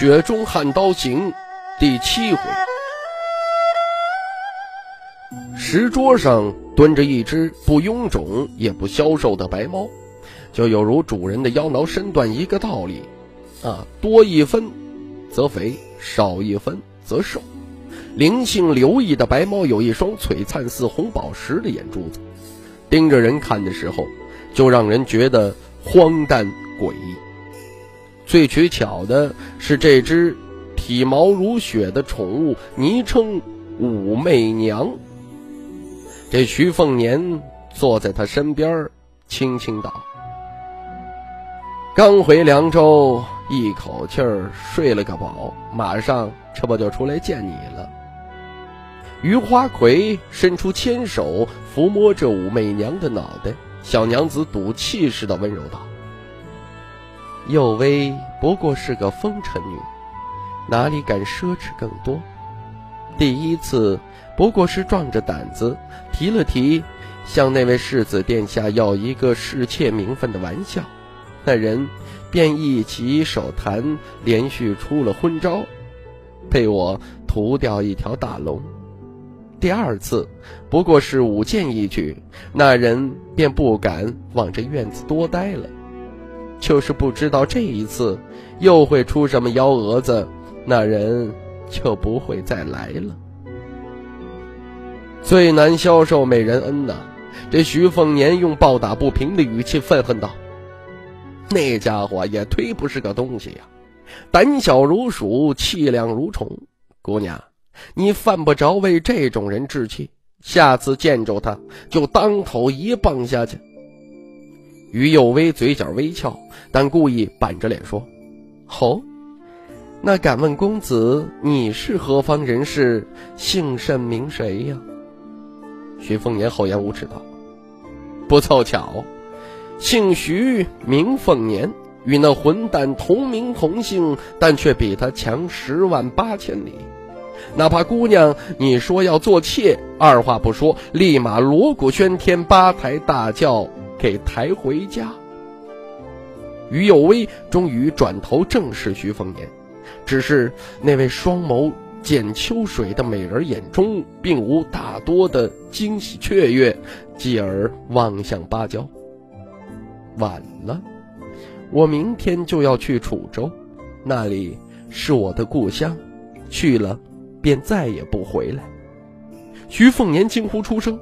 雪中悍刀行》第七回，石桌上蹲着一只不臃肿也不消瘦的白猫，就有如主人的腰挠身段一个道理。啊，多一分则肥，少一分则瘦。灵性留意的白猫有一双璀璨似红宝石的眼珠子，盯着人看的时候，就让人觉得荒诞诡异。最取巧的是，这只体毛如雪的宠物，昵称武媚娘。这徐凤年坐在他身边，轻轻道：“刚回凉州，一口气儿睡了个饱，马上这不就出来见你了。”余花魁伸出纤手抚摸着武媚娘的脑袋，小娘子赌气似的温柔道。幼薇不过是个风尘女，哪里敢奢侈更多？第一次不过是壮着胆子提了提，向那位世子殿下要一个侍妾名分的玩笑，那人便一起手谈，连续出了昏招，被我屠掉一条大龙。第二次不过是舞剑一曲，那人便不敢往这院子多待了。就是不知道这一次又会出什么幺蛾子，那人就不会再来了。最难消受美人恩呐！这徐凤年用暴打不平的语气愤恨道：“那家伙也忒不是个东西呀，胆小如鼠，气量如虫。姑娘，你犯不着为这种人置气，下次见着他就当头一棒下去。”于幼薇嘴角微翘，但故意板着脸说：“哦，那敢问公子你是何方人士，姓甚名谁呀？”徐凤年厚颜无耻道：“不凑巧，姓徐名凤年，与那混蛋同名同姓，但却比他强十万八千里。哪怕姑娘你说要做妾，二话不说，立马锣鼓喧天，八抬大轿。”给抬回家。于有威终于转头正视徐凤年，只是那位双眸见秋水的美人眼中并无大多的惊喜雀跃，继而望向芭蕉。晚了，我明天就要去楚州，那里是我的故乡，去了便再也不回来。徐凤年惊呼出声。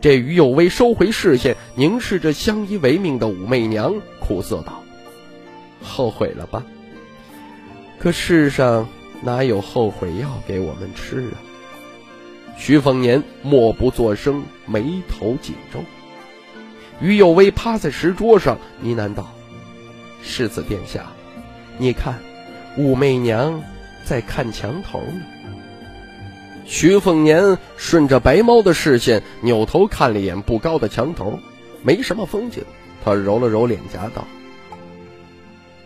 这于有为收回视线，凝视着相依为命的武媚娘，苦涩道：“后悔了吧？可世上哪有后悔药给我们吃啊？”徐凤年默不作声，眉头紧皱。于有为趴在石桌上呢喃道：“世子殿下，你看，武媚娘在看墙头呢。”徐凤年顺着白猫的视线，扭头看了一眼不高的墙头，没什么风景。他揉了揉脸颊，道：“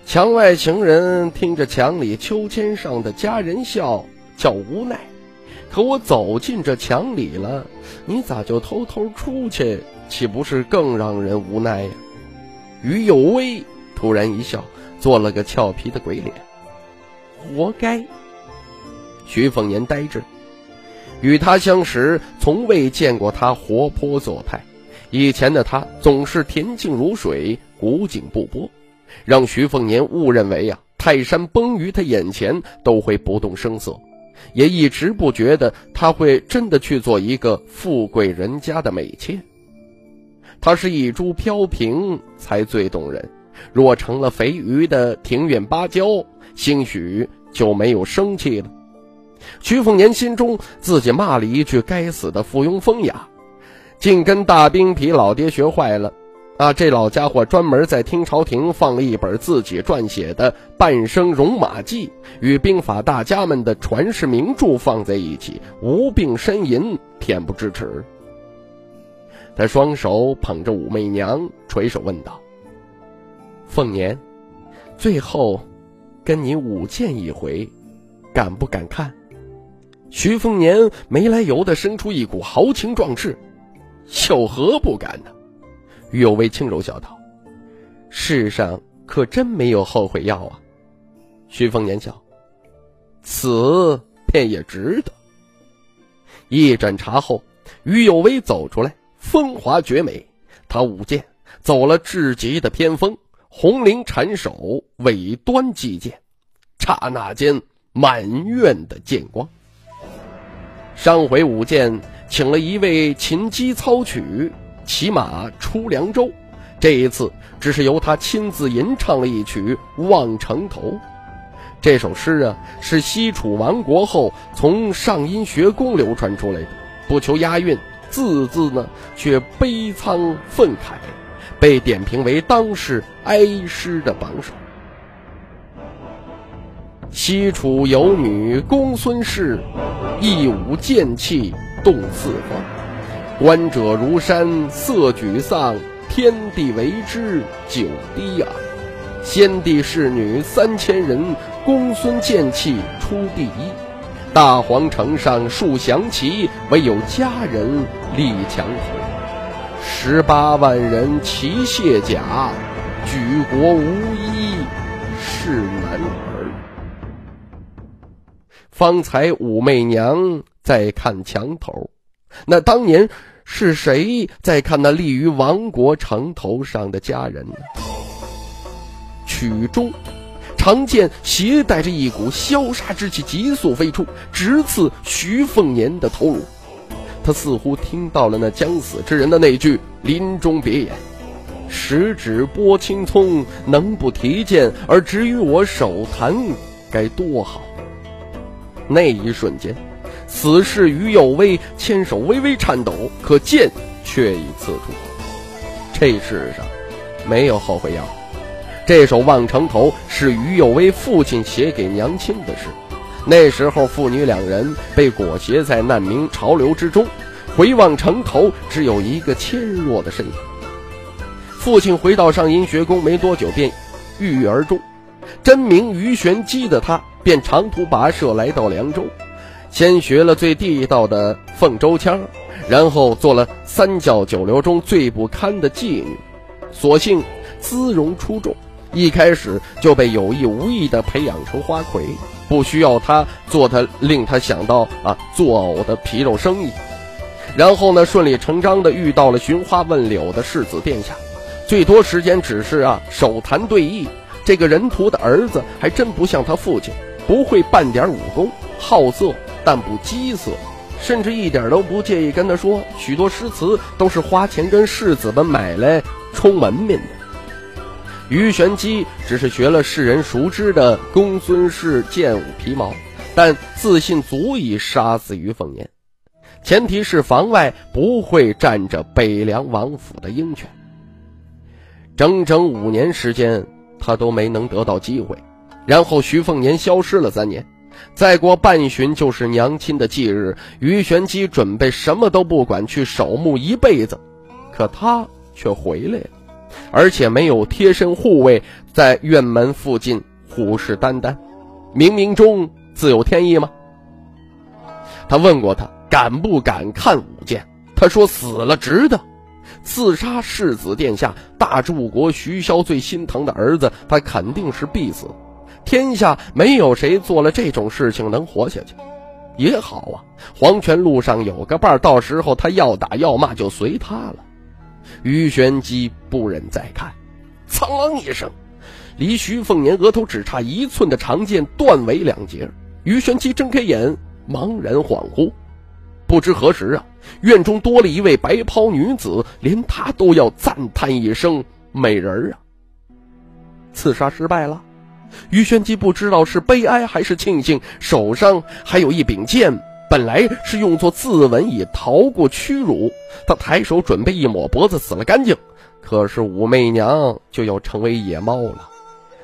墙外情人听着墙里秋千上的佳人笑，叫无奈。可我走进这墙里了，你咋就偷偷出去？岂不是更让人无奈呀？”于有威突然一笑，做了个俏皮的鬼脸。活该。徐凤年呆滞。与他相识，从未见过他活泼作态。以前的他总是恬静如水，古井不波，让徐凤年误认为呀，泰山崩于他眼前都会不动声色，也一直不觉得他会真的去做一个富贵人家的美妾。他是一株飘萍才最动人，若成了肥鱼的庭院芭蕉，兴许就没有生气了。徐凤年心中自己骂了一句：“该死的附庸风雅，竟跟大冰皮老爹学坏了。”啊，这老家伙专门在听朝廷放了一本自己撰写的《半生戎马记》，与兵法大家们的传世名著放在一起，无病呻吟，恬不知耻。他双手捧着武媚娘，垂手问道：“凤年，最后跟你舞剑一回，敢不敢看？”徐凤年没来由的生出一股豪情壮志，有何不敢呢？于有为轻柔笑道：“世上可真没有后悔药啊。”徐凤年笑：“此便也值得。”一盏茶后，于有为走出来，风华绝美。他舞剑走了至极的偏锋，红绫缠手，尾端击剑，刹那间满院的剑光。上回舞剑，请了一位琴姬操曲。骑马出凉州，这一次只是由他亲自吟唱了一曲《望城头》。这首诗啊，是西楚亡国后从上阴学宫流传出来的，不求押韵，字字呢却悲苍愤慨，被点评为当世哀诗的榜首。西楚有女公孙氏，一舞剑气动四方。观者如山色沮丧，天地为之久低啊！先帝侍女三千人，公孙剑气出第一。大皇城上数降旗，唯有佳人立墙头。十八万人齐卸甲，举国无一是男。方才武媚娘在看墙头。那当年是谁在看那立于亡国城头上的佳人呢？曲中，常见携带着一股萧杀之气，急速飞出，直刺徐凤年的头颅。他似乎听到了那将死之人的那句临终别言：“十指拨青葱，能不提剑而止于我手弹，该多好。”那一瞬间。此时，于有为牵手微微颤抖，可剑却已刺出。这世上没有后悔药。这首《望城头》是于有为父亲写给娘亲的诗。那时候，父女两人被裹挟在难民潮流之中，回望城头，只有一个纤弱的身影。父亲回到上阴学宫没多久，便郁郁而终。真名于玄机的他，便长途跋涉来到凉州。先学了最地道的凤州腔，然后做了三教九流中最不堪的妓女，所幸姿容出众，一开始就被有意无意的培养成花魁，不需要他做他令他想到啊作呕的皮肉生意，然后呢顺理成章的遇到了寻花问柳的世子殿下，最多时间只是啊手谈对弈，这个人徒的儿子还真不像他父亲，不会半点武功，好色。但不饥色，甚至一点都不介意跟他说许多诗词都是花钱跟世子们买来充门面的。于玄机只是学了世人熟知的公孙氏剑舞皮毛，但自信足以杀死于凤年，前提是房外不会站着北凉王府的鹰犬。整整五年时间，他都没能得到机会，然后徐凤年消失了三年。再过半旬就是娘亲的忌日，于玄机准备什么都不管去守墓一辈子，可他却回来了，而且没有贴身护卫在院门附近虎视眈眈，冥冥中自有天意吗？他问过他敢不敢看舞剑，他说死了值得，刺杀世子殿下大柱国徐骁最心疼的儿子，他肯定是必死。天下没有谁做了这种事情能活下去，也好啊。黄泉路上有个伴，到时候他要打要骂就随他了。于玄机不忍再看，苍啷一声，离徐凤年额头只差一寸的长剑断为两截。于玄机睁开眼，茫然恍惚，不知何时啊，院中多了一位白袍女子，连他都要赞叹一声：“美人啊！”刺杀失败了。于玄机不知道是悲哀还是庆幸，手上还有一柄剑，本来是用作自刎以逃过屈辱。他抬手准备一抹脖子死了干净，可是武媚娘就要成为野猫了。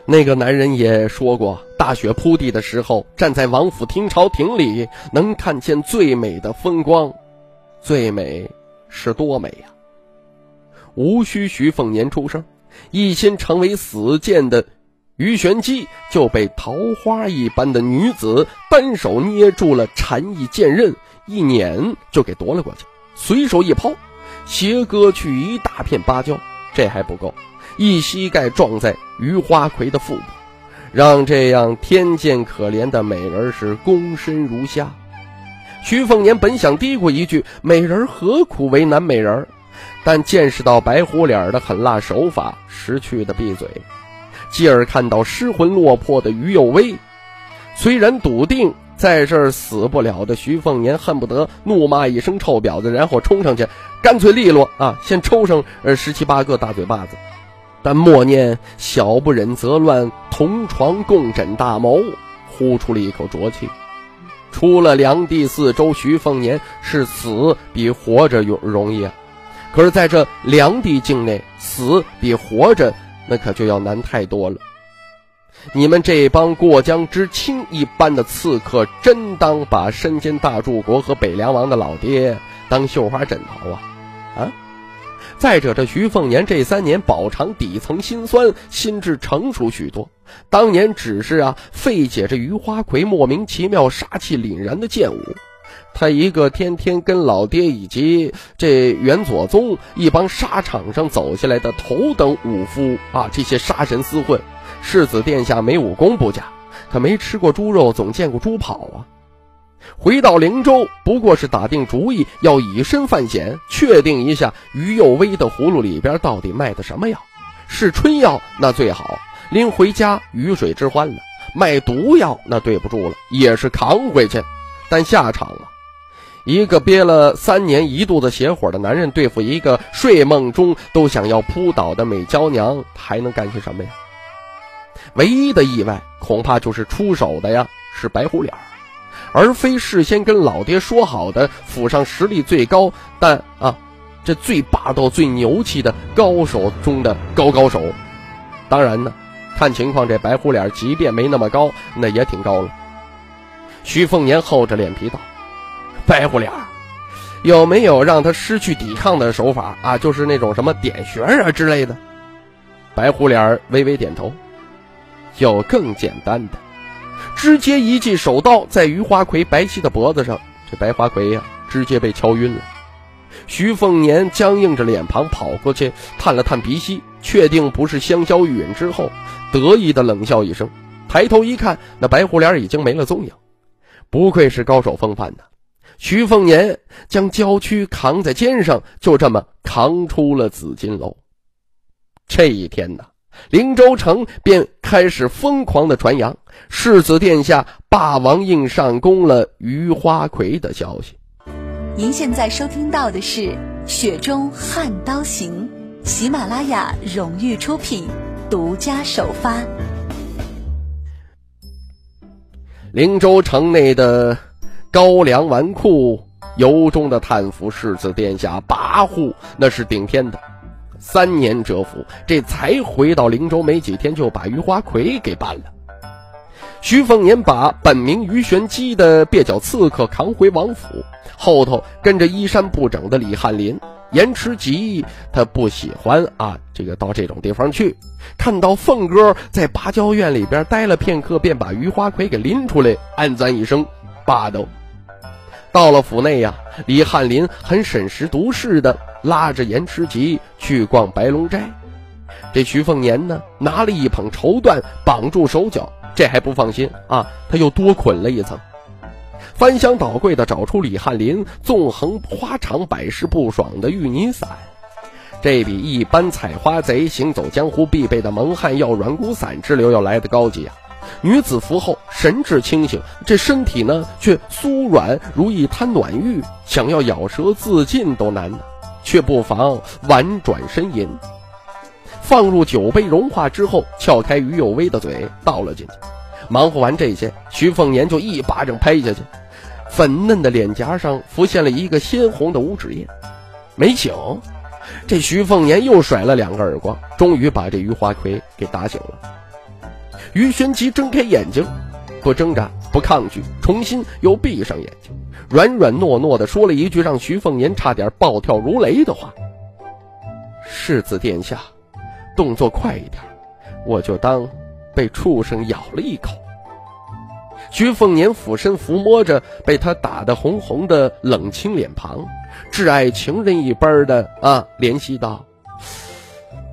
那个男人也说过，大雪铺地的时候，站在王府听朝亭里，能看见最美的风光。最美是多美呀！无需徐凤年出声，一心成为死谏的于玄机就被桃花一般的女子单手捏住了禅意剑刃，一捻就给夺了过去，随手一抛，斜割去一大片芭蕉。这还不够，一膝盖撞在于花魁的腹部，让这样天见可怜的美人是躬身如下。徐凤年本想嘀咕一句“美人何苦为难美人”，但见识到白虎脸的狠辣手法，识趣的闭嘴。继而看到失魂落魄的于有为，虽然笃定在这儿死不了的徐凤年，恨不得怒骂一声“臭婊子”，然后冲上去，干脆利落啊，先抽上呃十七八个大嘴巴子。但默念“小不忍则乱，同床共枕大谋”，呼出了一口浊气。出了梁地四周，徐凤年是死比活着容容易啊。可是在这梁地境内，死比活着。那可就要难太多了。你们这帮过江之青一般的刺客，真当把身兼大柱国和北凉王的老爹当绣花枕头啊？啊！再者，这徐凤年这三年饱尝底层辛酸，心智成熟许多。当年只是啊，费解这余花魁莫名其妙、杀气凛然的剑舞。他一个天天跟老爹以及这元左宗一帮沙场上走下来的头等武夫啊，这些杀神厮混，世子殿下没武功不假，可没吃过猪肉，总见过猪跑啊。回到灵州，不过是打定主意要以身犯险，确定一下于右威的葫芦里边到底卖的什么药，是春药那最好，拎回家鱼水之欢了；卖毒药那对不住了，也是扛回去，但下场啊。一个憋了三年一肚子邪火的男人，对付一个睡梦中都想要扑倒的美娇娘，还能干些什么呀？唯一的意外，恐怕就是出手的呀是白虎脸而非事先跟老爹说好的府上实力最高，但啊，这最霸道、最牛气的高手中的高高手。当然呢，看情况，这白虎脸即便没那么高，那也挺高了。徐凤年厚着脸皮道。白虎脸儿，有没有让他失去抵抗的手法啊？就是那种什么点穴啊之类的。白虎脸微微点头，有更简单的，直接一记手刀在余花魁白皙的脖子上，这白花魁呀，直接被敲晕了。徐凤年僵硬着脸庞跑过去，探了探鼻息，确定不是香消玉殒之后，得意的冷笑一声，抬头一看，那白虎脸已经没了踪影。不愧是高手风范呐。徐凤年将娇躯扛在肩上，就这么扛出了紫金楼。这一天呢，灵州城便开始疯狂的传扬世子殿下霸王硬上弓了余花魁的消息。您现在收听到的是《雪中悍刀行》，喜马拉雅荣誉出品，独家首发。灵州城内的。高粱纨绔由衷的叹服世子殿下跋扈，那是顶天的。三年蛰伏，这才回到灵州没几天，就把余花魁给办了。徐凤年把本名余玄机的蹩脚刺客扛回王府，后头跟着衣衫不整的李翰林。严迟吉他不喜欢啊，这个到这种地方去，看到凤哥在芭蕉院里边待了片刻，便把余花魁给拎出来，暗赞一声霸道。到了府内呀，李翰林很审时度势的拉着严持吉去逛白龙斋。这徐凤年呢，拿了一捧绸缎绑住手脚，这还不放心啊，他又多捆了一层，翻箱倒柜的找出李翰林纵横花场百试不爽的玉泥伞，这比一般采花贼行走江湖必备的蒙汗药软骨散之流要来的高级啊。女子服后神志清醒，这身体呢却酥软如一滩暖玉，想要咬舌自尽都难，却不妨婉转呻吟。放入酒杯融化之后，撬开于有威的嘴倒了进去。忙活完这些，徐凤年就一巴掌拍下去，粉嫩的脸颊上浮现了一个鲜红的五指印。没醒，这徐凤年又甩了两个耳光，终于把这于花魁给打醒了。于玄吉睁开眼睛，不挣扎，不抗拒，重新又闭上眼睛，软软糯糯的说了一句让徐凤年差点暴跳如雷的话：“世子殿下，动作快一点，我就当被畜生咬了一口。”徐凤年俯身抚摸着被他打得红红的冷清脸庞，挚爱情人一般的啊，怜惜道：“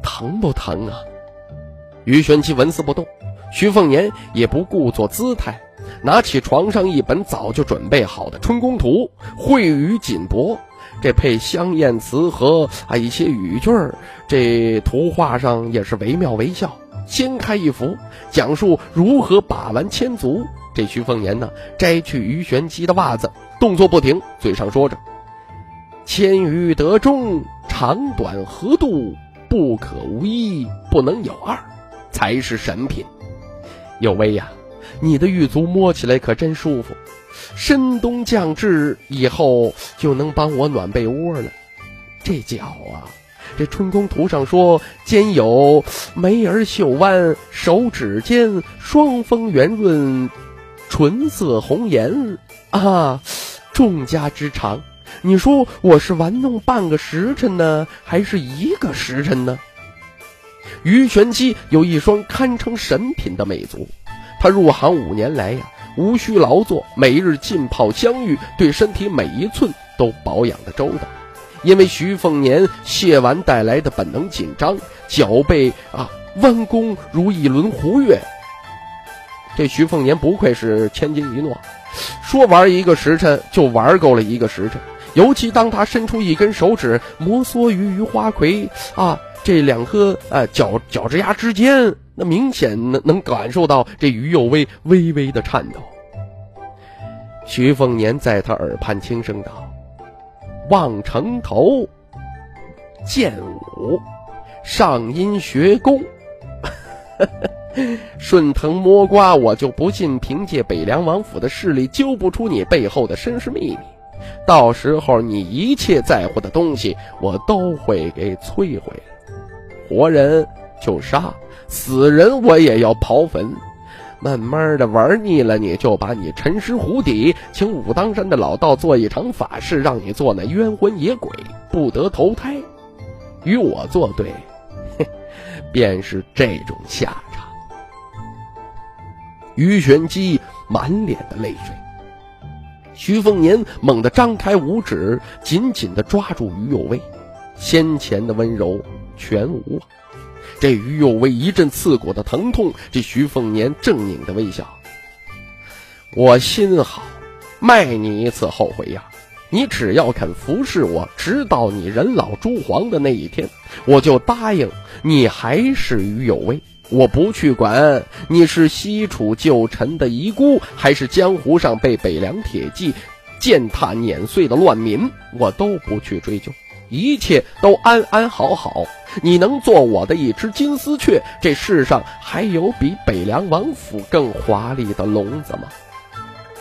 疼不疼啊？”于玄奇纹丝不动，徐凤年也不故作姿态，拿起床上一本早就准备好的《春宫图》，绘于锦帛，这配香艳词和啊一些语句儿，这图画上也是惟妙惟肖。掀开一幅，讲述如何把玩千足。这徐凤年呢，摘去于玄机的袜子，动作不停，嘴上说着：“千余得中，长短合度，不可无一，不能有二，才是神品。”有威呀，你的玉足摸起来可真舒服，深冬将至，以后就能帮我暖被窝了。这脚啊，这春宫图上说，兼有眉儿秀弯，手指尖双峰圆润。唇色红颜啊，众家之长。你说我是玩弄半个时辰呢，还是一个时辰呢？于玄机有一双堪称神品的美足，他入行五年来呀，无需劳作，每日浸泡香浴，对身体每一寸都保养的周到。因为徐凤年卸完带来的本能紧张，脚背啊弯弓如一轮弧月。这徐凤年不愧是千金一诺，说玩一个时辰就玩够了一个时辰。尤其当他伸出一根手指摩挲于于花魁啊这两颗啊脚脚趾丫之间，那明显能能感受到这于幼薇微微的颤抖。徐凤年在他耳畔轻声道：“望城头剑舞，上阴学宫。” 顺藤摸瓜，我就不信凭借北凉王府的势力揪不出你背后的身世秘密。到时候你一切在乎的东西，我都会给摧毁。活人就杀，死人我也要刨坟。慢慢的玩腻了，你就把你沉尸湖底，请武当山的老道做一场法事，让你做那冤魂野鬼，不得投胎。与我作对，便是这种下场。于玄机满脸的泪水，徐凤年猛地张开五指，紧紧地抓住于有为，先前的温柔全无啊！这于有为一阵刺骨的疼痛，这徐凤年狰狞的微笑：“我心好，卖你一次后悔药。你只要肯服侍我，直到你人老珠黄的那一天，我就答应你还是于有为。”我不去管你是西楚旧臣的遗孤，还是江湖上被北凉铁骑践踏碾碎的乱民，我都不去追究，一切都安安好好。你能做我的一只金丝雀，这世上还有比北凉王府更华丽的笼子吗？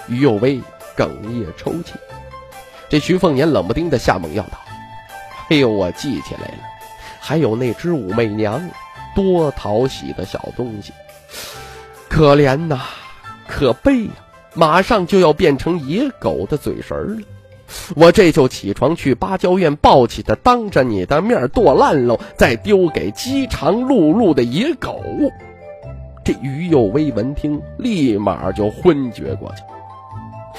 于有为哽咽抽泣，这徐凤年冷不丁的下猛药道：“哎呦，我记起来了，还有那只武媚娘。”多讨喜的小东西，可怜呐，可悲呀！马上就要变成野狗的嘴唇了，我这就起床去芭蕉院抱起它，当着你的面剁烂喽，再丢给饥肠辘辘的野狗。这于幼薇闻听，立马就昏厥过去。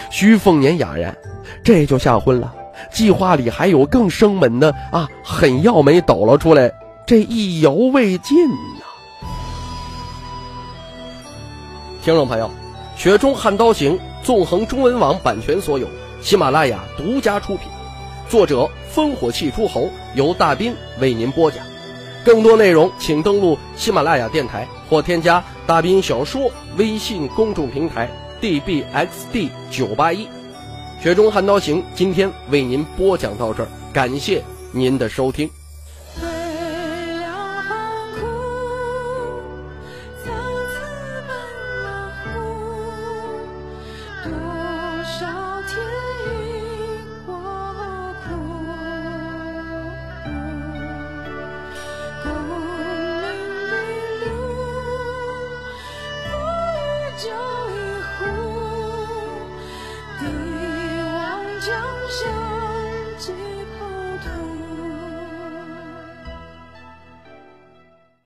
徐凤年哑然，这就吓昏了。计划里还有更生猛的啊，狠药没抖了出来。这意犹未尽呐！听众朋友，《雪中悍刀行》纵横中文网版权所有，喜马拉雅独家出品，作者烽火戏诸侯，由大斌为您播讲。更多内容请登录喜马拉雅电台或添加大斌小说微信公众平台 dbxd 九八一。《雪中悍刀行》今天为您播讲到这儿，感谢您的收听。